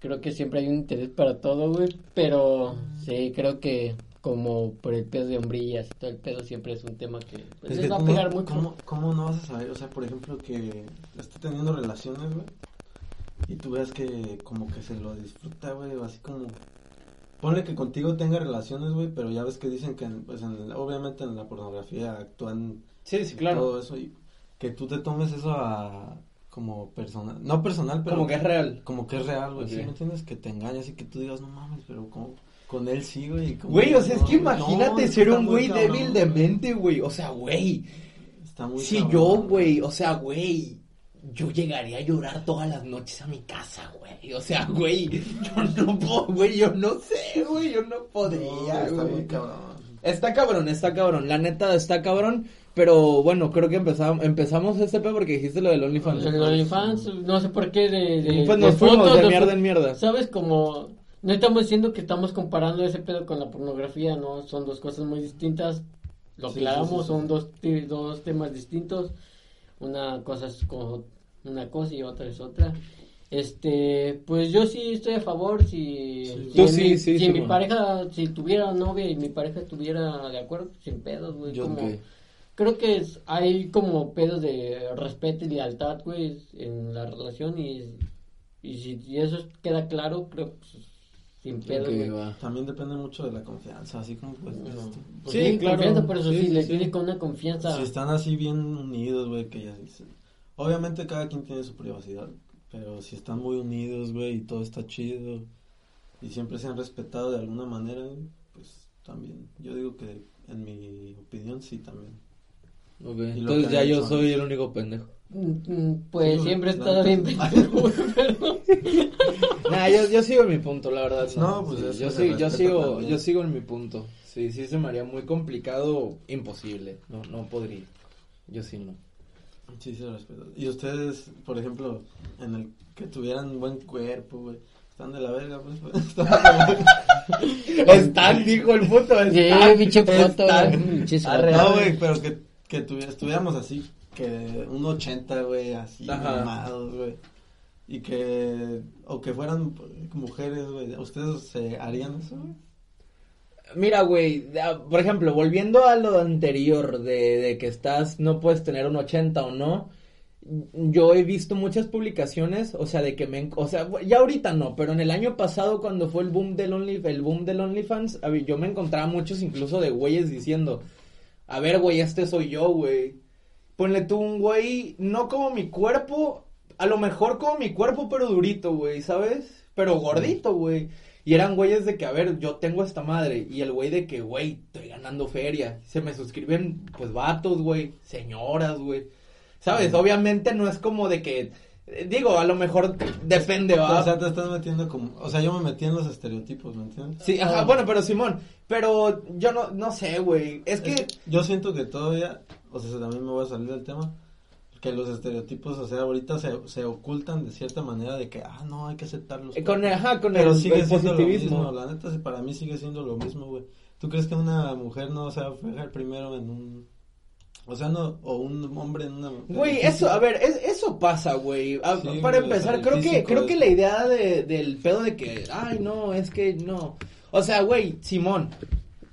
Creo que siempre hay un interés para todo, güey, pero sí, creo que como por el pedo de hombrillas y todo el pedo siempre es un tema que pues, Es les que va a ¿cómo, pegar mucho. ¿cómo, cómo no vas a saber? O sea, por ejemplo, que esté teniendo relaciones, güey. Y tú veas que como que se lo disfruta, güey. O así como... Ponle que contigo tenga relaciones, güey. Pero ya ves que dicen que, pues, en, obviamente en la pornografía actúan Sí, sí, claro. todo eso. Y que tú te tomes eso a... Como personal. No personal, pero... Como que es real. Como que es real, güey. Ok. ¿Sí me entiendes? Que te engañas y que tú digas, no mames, pero como... Con él sí, güey. Güey, o sea, es que imagínate no, ser un güey débil de mente, güey. O sea, güey. Está muy Si cabrón, yo, güey, o sea, güey, yo llegaría a llorar todas las noches a mi casa, güey. O sea, güey, yo no puedo, güey, yo no sé, güey, yo no No, podría, está güey. muy cabrón. Está cabrón, está cabrón, la neta está cabrón, pero bueno, creo que empezamos, empezamos este pedo porque dijiste lo del OnlyFans. En el OnlyFans, no sé por qué de, de- Pues de fuimos fotos, de nos mierda fu- en mierda. ¿Sabes? Como no estamos diciendo que estamos comparando ese pedo con la pornografía, no, son dos cosas muy distintas. Lo Sí, aclaramos, sí, sí, sí. son dos dos temas distintos. Una cosa es como una cosa y otra es otra. Este, pues yo sí estoy a favor si, Sí. si sí, mi, sí, si sí, mi bueno. pareja, si tuviera novia y mi pareja estuviera de acuerdo, sin pedos, güey, Yo como- creo que es- hay como pedos de respeto y lealtad, güey, en la relación y, y si y eso queda claro, creo que pues, sin pedos, güey. También depende mucho de la confianza, así como pues... No, este, pues Sí, sí, claro. confianza, por eso Sí, sí, sí, le sí. tienes con una confianza. Si están así bien unidos, güey, que ya dicen... Obviamente cada quien tiene su privacidad, pero si están muy unidos, güey, y todo está chido, y siempre se han respetado de alguna manera, pues también. Yo digo que, en mi opinión, sí también. Ok, Y lo Entonces ya yo soy el único pendejo. Mm, mm, Pues Sí, siempre he estado bien sí. pendejo, güey, pero- Nah, yo, yo sigo en mi punto, la verdad. No, pues Sí, yo, sigo, yo, sigo, también. yo sigo en mi punto. Sí, sí se me haría muy complicado, imposible. No, no podría. Yo sí no. Sí, se respeta. Y ustedes, por ejemplo, en el que tuvieran buen cuerpo, güey, están de la verga, pues. pues, están de la verga. Están, dijo el puto. Sí, están, pinches Arre, fotos. No, güey, pero que, que tuvi- estuviéramos así. que un 80, güey, así, Ajá. mamados, güey. Y que, o que fueran mujeres, güey. ¿Ustedes se harían eso, güey? Mira, güey, ah, por ejemplo, volviendo a lo anterior de, de que estás, no puedes tener un 80 o no, yo he visto muchas publicaciones, o sea, de que me, o sea, ya ahorita no, pero en el año pasado cuando fue el boom del Only, el boom del OnlyFans, yo me encontraba muchos incluso de güeyes diciendo, a ver, güey, este soy yo, güey. Ponle tú un güey, no como mi cuerpo, a lo mejor como mi cuerpo, pero durito, güey, ¿sabes? Pero gordito, güey. Y eran güeyes de que, a ver, yo tengo esta madre. Y el güey de que, güey, estoy ganando feria. Se me suscriben, pues, vatos, güey, señoras, güey. ¿Sabes? Obviamente no es como de que, eh, digo, a lo mejor depende, ¿va? O sea, te estás metiendo como, o sea, yo me metí en los estereotipos, ¿me entiendes? Sí, ajá, bueno, pero Simón, pero yo no, no sé, güey. Es que, yo siento que todavía, o sea, también me voy a salir del tema, que los estereotipos, o sea, ahorita se, se ocultan de cierta manera de que, ah, no, hay que aceptarlos. eh, con, ajá, con Pero el, sigue el siendo lo positivismo. mismo, la neta, para mí sigue siendo lo mismo, güey. ¿Tú crees que una mujer no se va a fijar primero en un, o sea, no, o un hombre en una? Güey, eso, a ver, es- eso pasa, güey. A- Sí, para güey, o empezar, creo que, creo es- que la idea de, del pedo de que, ay, no, es que no. O sea, güey, Simón,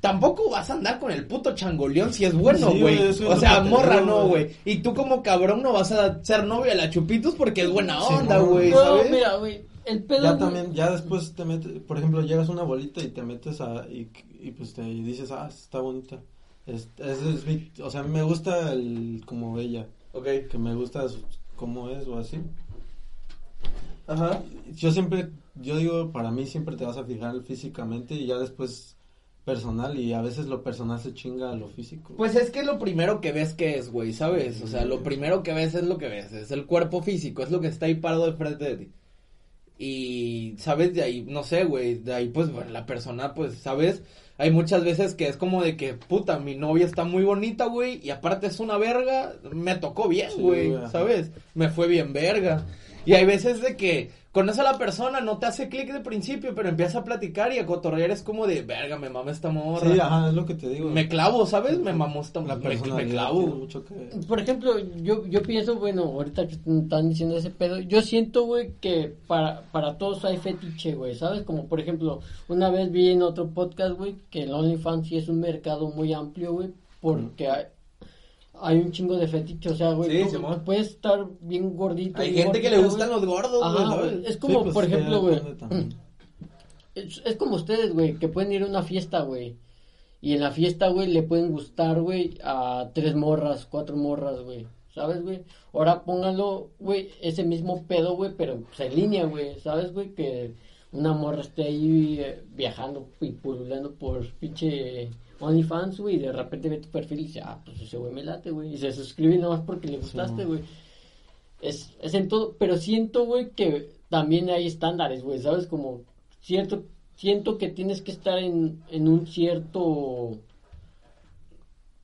tampoco vas a andar con el puto changoleón si es bueno, Sí, güey. o sea, morra no, güey. Y tú como cabrón no vas a ser novia de la Chupitos porque es buena Sí, onda, no. güey, No, ¿sabes? mira, güey, el pedo, Ya también, ya después te metes, por ejemplo, llegas a una bolita y te metes a, y, y pues te dices, ah, está bonita. Es, es, es mi- o sea, a mí me gusta el, como ella, Ok, que me gusta su- cómo es o así. ajá. Yo siempre, yo digo, para mí siempre te vas a fijar físicamente y ya después personal y a veces lo personal se chinga a lo físico. Pues es que lo primero que ves que es, güey, ¿sabes? O sea, lo primero que ves es lo que ves, es el cuerpo físico, es lo que está ahí parado de frente de ti. Y, ¿sabes? De ahí, no sé, güey, de ahí pues bueno, la persona, pues, ¿sabes? Hay muchas veces que es como de que, puta, mi novia está muy bonita, güey, y aparte es una verga, me tocó bien, güey. ¿sabes? Me fue bien verga. Y hay veces de que conoces a la persona, no te hace clic de principio, pero empieza a platicar y a cotorrear es como de, verga, me mama esta morra. sí, ajá, es lo que te digo. Me clavo, ¿sabes? Me mamó esta la me, me clavo. mucho que. Por ejemplo, yo, yo pienso, bueno, ahorita que están diciendo ese pedo, yo siento, güey, que para, para todos hay fetiche, güey, ¿sabes? Como, por ejemplo, una vez vi en otro podcast, güey, que el OnlyFans sí es un mercado muy amplio, güey, porque hay, hay un chingo de fetiche, o sea, güey, Sí, tú puedes estar bien gordito. Hay bien gente que le gustan güey. los gordos, güey, Ajá, ¿sabes? güey, es como, Sí, pues, por ejemplo, güey, depende también. es, es como ustedes, güey, que pueden ir a una fiesta, güey. Y en la fiesta, güey, le pueden gustar, güey, a tres morras, cuatro morras, güey. ¿Sabes, güey? Ahora pónganlo, güey, ese mismo pedo, güey, pero pues, en línea, güey. ¿Sabes, güey? Que una morra esté ahí eh, viajando y pululando por pinche OnlyFans, güey, y de repente ve tu perfil y dice, ah, pues ese güey me late, güey. Y se suscribe nada más porque le gustaste, Sí. güey. Es, es en todo, pero siento, güey, que también hay estándares, güey, ¿sabes? Como cierto, siento que tienes que estar en, en un cierto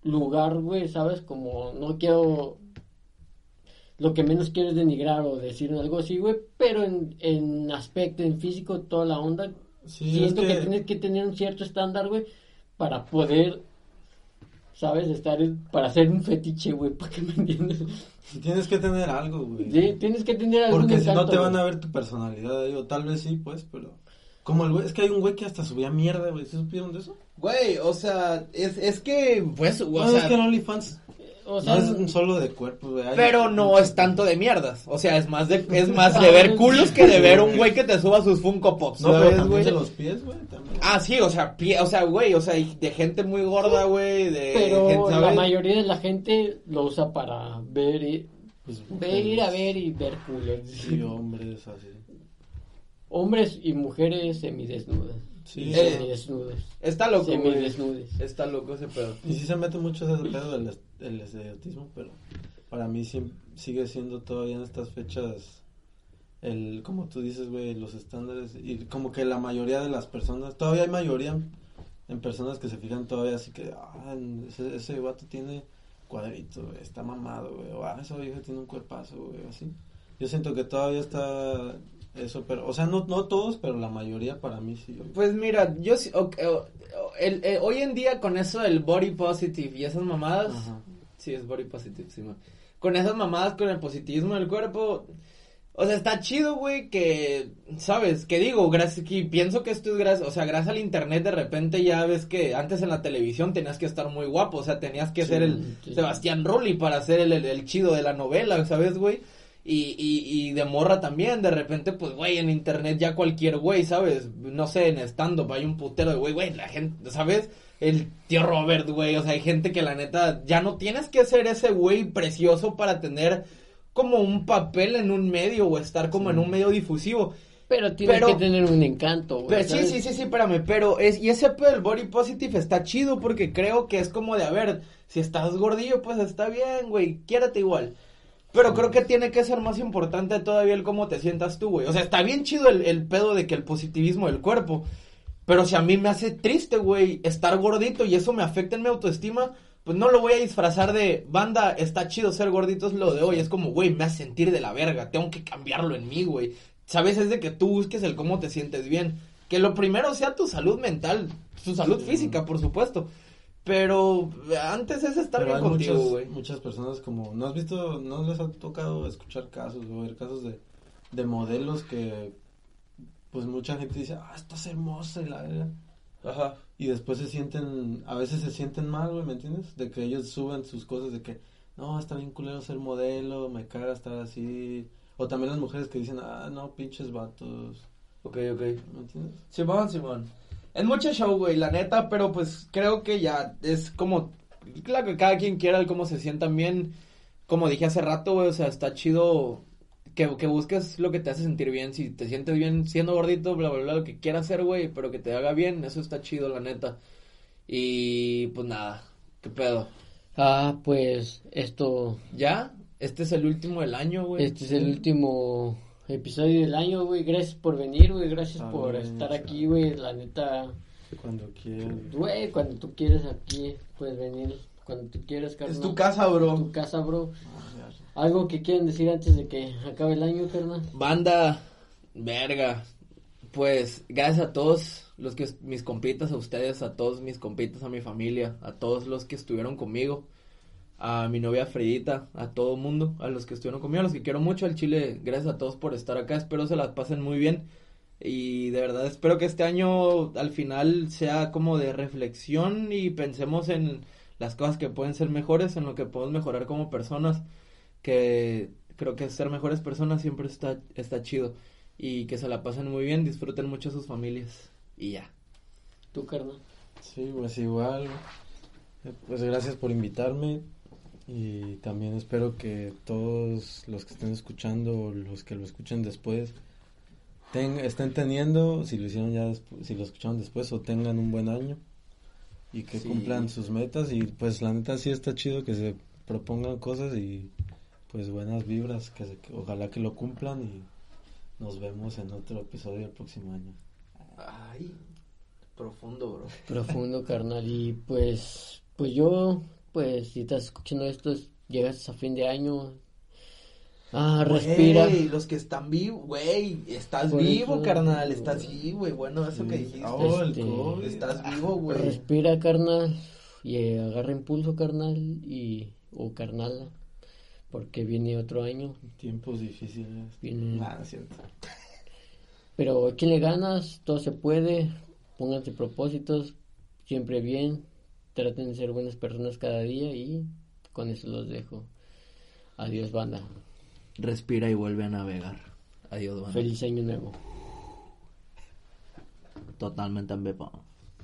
lugar, güey, ¿sabes? Como no quiero, lo que menos quiero es denigrar o decir algo así, güey, pero en, en aspecto, en físico, toda la onda, Sí, siento es que... que- tienes que tener un cierto estándar, güey, para poder, ¿sabes? Estar, en- para hacer un fetiche, güey, ¿para que me entiendes? Tienes que tener algo, güey. Sí, tienes que tener algún Porque si no te van a ver tu personalidad, digo, tal vez sí, pues, pero... Como el güey, es que hay un güey que hasta subía mierda, güey, ¿sí supieron de eso? Güey, o sea, es, es que, pues, o no, sea, es que en OnlyFans O sea, no es un solo de cuerpo, güey. pero no es tanto de mierdas. O sea, es más de, es más de ver culos que de ver un güey que te suba sus Funko Pops, No, pero de los pies, güey. Ah, sí, o sea, pie, o sea, güey, o sea, de gente muy gorda, güey, de pero gente, la mayoría de la gente lo usa para ver y Pues, ver, ir a ver y ver culos. Sí, hombres, así. Hombres y mujeres semidesnudas. Sí, Eh, semidesnudas. Está loco, güey. Semidesnudes. Está loco ese pedo. Y sí se mete mucho ese pedo del el estereotismo, pero para mí sí- sigue siendo todavía en estas fechas el, como tú dices, güey, los estándares y como que la mayoría de las personas, todavía hay mayoría en, en personas que se fijan todavía así que, ah, ese, ese vato tiene cuadrito, güey, está mamado, güey, o ah, esa vieja tiene un cuerpazo, güey, así. Yo siento que todavía está eso, pero, o sea, no, no todos, pero la mayoría para mí sí. Pues mira, yo sí, ok, o- o- el, eh, hoy en día con eso del body positive y esas mamadas, Ajá. sí es body positive, sí, man. con esas mamadas, con el positivismo del cuerpo. O sea, está chido, güey, que, ¿sabes? Que digo, gracias, que pienso que esto es gracias, o sea, gracias al internet de repente ya ves que antes en la televisión tenías que estar muy guapo, o sea, tenías que ser el sí. Sebastián Rulli para ser el, el, el chido de la novela, ¿sabes, güey? Y, y, y de morra también, de repente, pues, güey, en internet ya cualquier güey, ¿sabes? No sé, en stand-up hay un putero de güey, güey, la gente, ¿sabes? El tío Robert, güey, o sea, hay gente que la neta, ya no tienes que ser ese güey precioso para tener como un papel en un medio o estar como en un medio difusivo. Pero tiene Pero- que tener un encanto, güey. Pero, sí, sí, sí, sí, espérame, pero es, y ese pedo del body positive está chido porque creo que es como de, a ver, si estás gordillo, pues está bien, güey, quiérate igual. Pero creo que tiene que ser más importante todavía el cómo te sientas tú, güey. O sea, está bien chido el, el pedo de que el positivismo del cuerpo. Pero si a mí me hace triste, güey, estar gordito y eso me afecta en mi autoestima, pues no lo voy a disfrazar de banda, está chido ser gordito, es lo de hoy. Es como, güey, me hace sentir de la verga, tengo que cambiarlo en mí, güey. Sabes, es de que tú busques el cómo te sientes bien. Que lo primero sea tu salud mental, tu salud física, por supuesto. Pero antes es estar Pero bien hay contigo, muchas, güey. muchas personas como, ¿no has visto, no les ha tocado escuchar casos o ver casos de, de modelos que, pues mucha gente dice, ah, estás hermosa y la verga. Ajá. Y después se sienten, a veces se sienten mal, güey, ¿me entiendes? De que ellos suben sus cosas de que, no, está bien culero ser modelo, me caga estar así. O también las mujeres que dicen, ah, no, pinches vatos, Ok, ok. ¿me entiendes? Simón, Simón. Es mucho show, güey, la neta, pero pues creo que ya es como, claro que cada quien quiera el cómo se sientan bien. Como dije hace rato, güey, o sea, está chido que, que busques lo que te hace sentir bien. Si te sientes bien siendo gordito, bla, bla, bla, lo que quieras hacer, güey, pero que te haga bien, eso está chido, la neta. Y pues nada, qué pedo. Ah, pues esto, ¿Ya? Este es el último del año, güey. este es el último episodio del año, güey. Gracias por venir, güey. Gracias Ah, por bien, estar aquí, güey. La neta, Cuando quieran. güey, cuando tú quieres aquí, puedes venir. Cuando tú quieras, carnal. Es tu casa, bro. Tu casa, bro. Ah, Algo que quieran decir antes de que acabe el año, carnal. Banda, verga. Pues gracias a todos los que mis compitas, a ustedes, a todos mis compitas, a mi familia, a todos los que estuvieron conmigo, a mi novia Fredita, a todo mundo, a los que estuvieron conmigo, a los que quiero mucho al Chile, gracias a todos por estar acá, espero se las pasen muy bien y de verdad espero que este año al final sea como de reflexión y pensemos en las cosas que pueden ser mejores, en lo que podemos mejorar como personas, que creo que ser mejores personas siempre está, está chido y que se la pasen muy bien, disfruten mucho a sus familias y ya. Tu carnal. Sí, pues igual. Pues gracias por invitarme y también espero que todos los que estén escuchando o los que lo escuchen después ten- estén teniendo, si lo hicieron ya si lo escucharon después o tengan un buen año y que Sí. cumplan sus metas y pues la neta sí está chido que se propongan cosas y pues buenas vibras, que, se- que ojalá que lo cumplan y nos vemos en otro episodio el próximo año. Ay, profundo, bro. Profundo, carnal. Y pues, pues yo, pues si estás escuchando esto, es- llegas a fin de año. Ah, respira. Güey, los que están vivos, güey, estás Por vivo, eso- carnal, estás sí, güey, bueno, eso que dijiste. Oh, Este. Estás vivo, güey. Respira, carnal. Y eh, agarra impulso, carnal. Y, o carnala. Porque viene otro año. Tiempos difíciles. Viene. Nada, es cierto. Pero échenle ganas, todo se puede. Pónganse propósitos, siempre bien. Traten de ser buenas personas cada día y con eso los dejo. Adiós, banda. Respira y vuelve a navegar. Adiós, banda. Feliz año nuevo. Totalmente en Bepa.